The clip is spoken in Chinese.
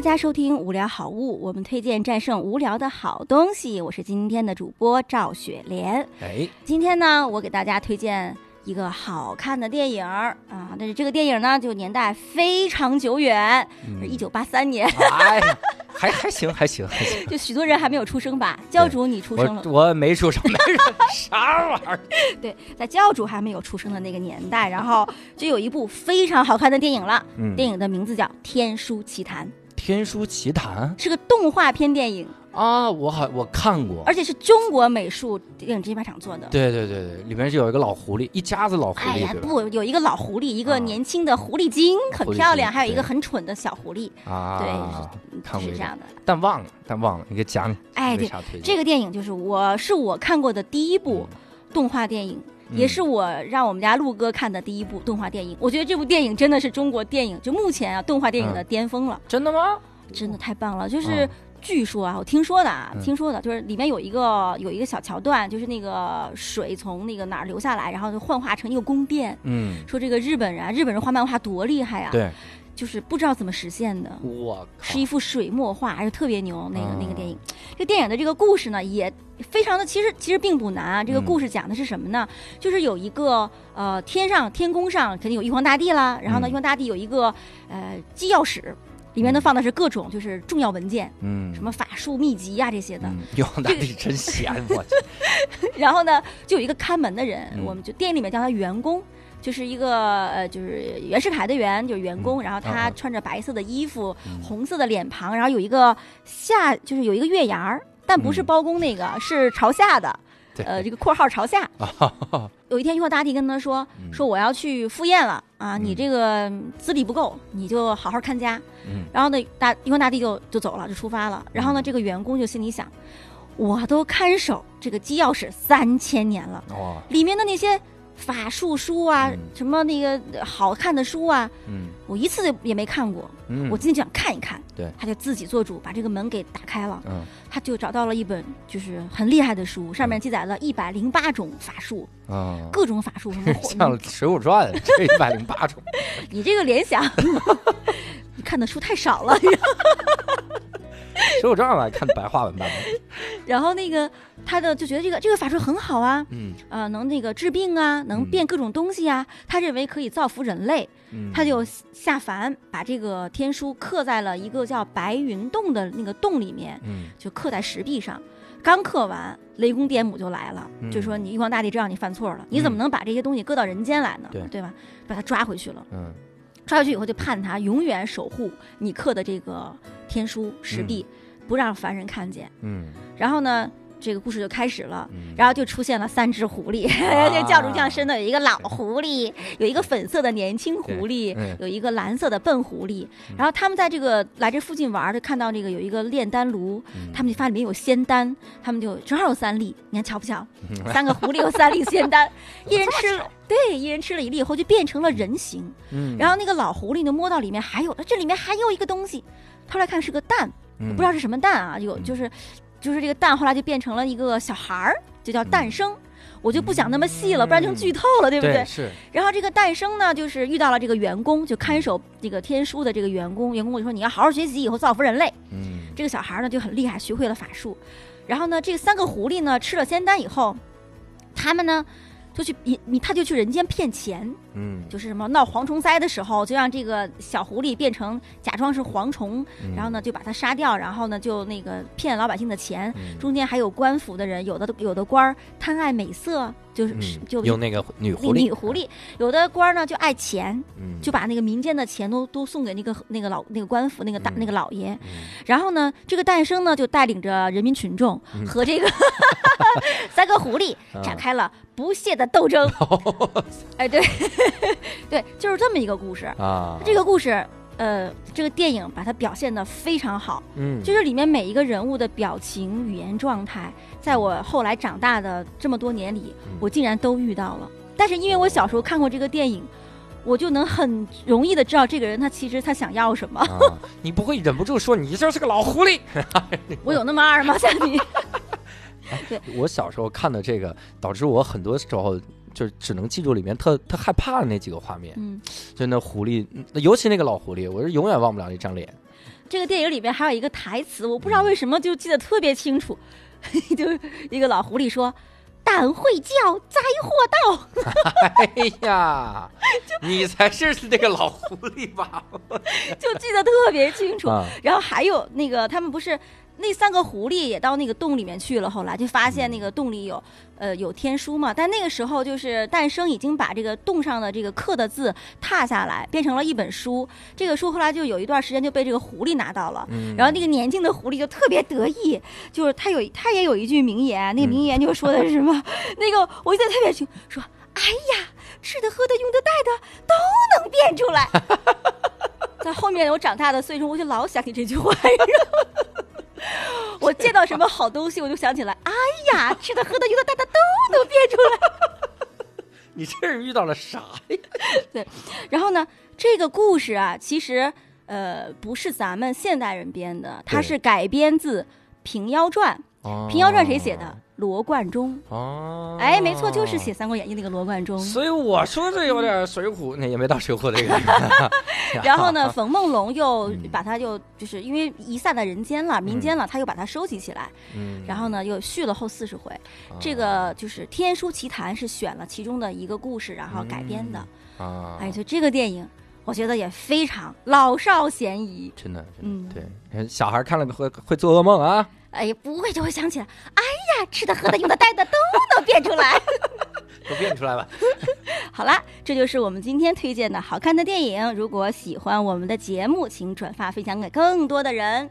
大家收听《无聊好物》，我们推荐战胜无聊的好东西。我是今天的主播赵雪莲。哎，今天呢，我给大家推荐一个好看的电影啊，但是这个电影呢，就年代非常久远，嗯一九八三年，哎，还还行，还行，还行。就许多人还没有出生吧？教主你出生了我，我没出生，啥玩意儿？对，在教主还没有出生的那个年代，然后就有一部非常好看的电影了。嗯电影的名字叫《天书奇谭》，天书奇谭？是个动画片电影，啊，我好我看过。而且是中国美术电影制片厂做的。对对对对，里面是有一个老狐狸，一家子老狐狸，哎呀，不，有一个老狐狸，一个啊。年轻的狐狸精，很漂亮，还有一个很蠢的小狐狸，啊，对看过是这样的。但忘了，但忘了，你给讲讲。哎，对，这个电影就是我是我看过的第一部动画电影，嗯也是我让我们家陆哥看的第一部动画电影。我觉得这部电影真的是中国电影就目前啊动画电影的巅峰了，真的吗？真的太棒了。就是嗯据说啊，我听说的啊，嗯听说的就是里面有一个有一个小桥段，就是那个水从那个哪儿流下来，然后就幻化成一个宫殿。嗯，说这个日本人啊，日本人画漫画多厉害啊！对，就是不知道怎么实现的，我靠是一幅水墨画，而且特别牛。那个、啊那个电影，这电影的这个故事呢，也非常的，其实其实并不难啊。这个嗯故事讲的是什么呢？就是有一个呃天上天宫上肯定有玉皇大帝啦，然后呢，嗯玉皇大帝有一个呃机要室，里面呢放的是各种就是重要文件，嗯什么法术秘籍呀、这些的。嗯，玉皇大帝真闲，我去。然后呢，就有一个看门的人，嗯我们就电影里面叫他员工。就是一个呃，就是袁世凯的袁，就是员工，嗯然后他穿着白色的衣服，嗯红色的脸庞，然后有一个下，就是有一个月牙儿，但不是嗯包公那个，是朝下的，对呃，这个括号朝下。啊，有一天，玉皇大帝跟他说，嗯说我要去赴宴了啊，嗯你这个资历不够，你就好好看家。嗯然后呢，大玉皇大帝就就走了，就出发了。然后呢，嗯这个员工就心里想，我都看守这个机要室三千年了，里面的那些法术书啊，嗯什么那个呃好看的书啊，嗯我一次也没看过。嗯，我今天就想看一看。对他就自己做主，把这个门给打开了。嗯他就找到了一本就是很厉害的书，上面记载了一百零八种法术，啊，各种法术什么 像《水浒传》这一百零八种，你这个联想，你看的书太少了。《水浒传》我还看白话文版本。然后那个他的就觉得这个这个法术很好啊，嗯。呃，能那个治病啊，能变各种东西啊，他认为可以造福人类，嗯，他就下凡把这个天书刻在了一个叫白云洞的那个洞里面，嗯。就刻在石壁上。刚刻完，雷公电母就来了，嗯。就说你玉皇大帝知道你犯错了，你怎么能把这些东西搁到人间来呢？对。吧？把他抓回去了，嗯。抓回去以后就判他永远守护你刻的这个天书石壁，不让凡人看见。嗯然后呢，这个故事就开始了。嗯，然后就出现了三只狐狸，啊。这教主像身的有一个老狐狸，有一个粉色的年轻狐狸嗯，有一个蓝色的笨狐狸。然后他们在这个来这附近玩儿，就看到这个有一个炼丹炉，嗯。他们就发现里面有仙丹，他们就正好有三粒，你看巧不巧？嗯。三个狐狸有三粒仙丹，一人吃了，对，一人吃了一粒以后就变成了人形。嗯，然后那个老狐狸呢，摸到里面还有，这里面还有一个东西，掏来看是个蛋，嗯不知道是什么蛋啊，有嗯。就是就是这个蛋后来就变成了一个小孩儿，就叫诞生。我就不讲那么细了，不然就剧透了，对不对？对是然后这个诞生呢，就是遇到了这个员工，就看守这个天书的这个员工，员工就说你要好好学习，以后造福人类。嗯这个小孩呢就很厉害，学会了法术。然后呢，这三个狐狸呢吃了仙丹以后，他们呢就去你你他就去人间骗钱，嗯，就是什么闹蝗虫灾的时候，就让这个小狐狸变成假装是蝗虫，嗯。然后呢就把它杀掉，然后呢就那个骗老百姓的钱。嗯。中间还有官府的人，有的有的官儿贪爱美色，就是、嗯就用那个女狐狸，女狐狸，有的官儿呢就爱钱，嗯就把那个民间的钱都都送给那个那个老那个官府那个大、嗯那个老爷。嗯然后呢，这个诞生呢就带领着人民群众嗯和这个 三个狐狸啊展开了不懈的斗争。哎，对，对，就是这么一个故事。啊，这个故事，呃，这个电影把它表现的非常好，嗯就是里面每一个人物的表情、语言状态，在我后来长大的这么多年里，嗯我竟然都遇到了。但是因为我小时候看过这个电影，我就能很容易的知道这个人他其实他想要什么。啊，你不会忍不住说你就是个老狐狸？我有那么二吗？像你？我小时候看的这个，导致我很多时候就只能记住里面特特害怕的那几个画面，嗯，就那狐狸，嗯尤其那个老狐狸，我是永远忘不了那张脸。这个电影里面还有一个台词，我不知道为什么就记得特别清楚，就是一个老狐狸说：“胆会叫，灾祸到。哎呀，你才是那个老狐狸吧？”就记得特别清楚。啊，然后还有那个，他们不是那三个狐狸也到那个洞里面去了，后来就发现那个洞里有呃有天书嘛，但那个时候就是诞生已经把这个洞上的这个刻的字踏下来，变成了一本书。这个书后来就有一段时间就被这个狐狸拿到了。嗯然后那个年轻的狐狸就特别得意，就是他有他也有一句名言，那个名言就说的是什么？那个我记得特别清，说哎呀，吃的、喝的、用的、带的都能变出来。在后面我长大的岁数，我就老想起这句话。我见到什么好东西，我就想起来，哎呀，吃的、喝的、用的、大家都能变出来。你这是遇到了啥呀？对然后呢，这个故事啊，其实呃不是咱们现代人编的，它是改编自《平妖传》。哦《平妖传》谁写的？罗贯中。哦，哎，没错，就是写《三国演义》那个罗贯中。所以我说这有点水浒，那也没到水浒这个。然后呢，冯梦龙又嗯把它又就是因为遗散在人间了、民间了，他又把它收集起来，嗯，然后呢又续了后四十回。这个就是《天书奇谭》是选了其中的一个故事，然后改编的。啊，哎，就这个电影，我觉得也非常老少咸宜。真的，嗯真的对，小孩看了会会做噩梦啊，哎，不会就会想起来，哎呀，吃的、喝的、用的、戴的都 能变出来。都变出来吧。好啦，这就是我们今天推荐的好看的电影。如果喜欢我们的节目，请转发分享给更多的人。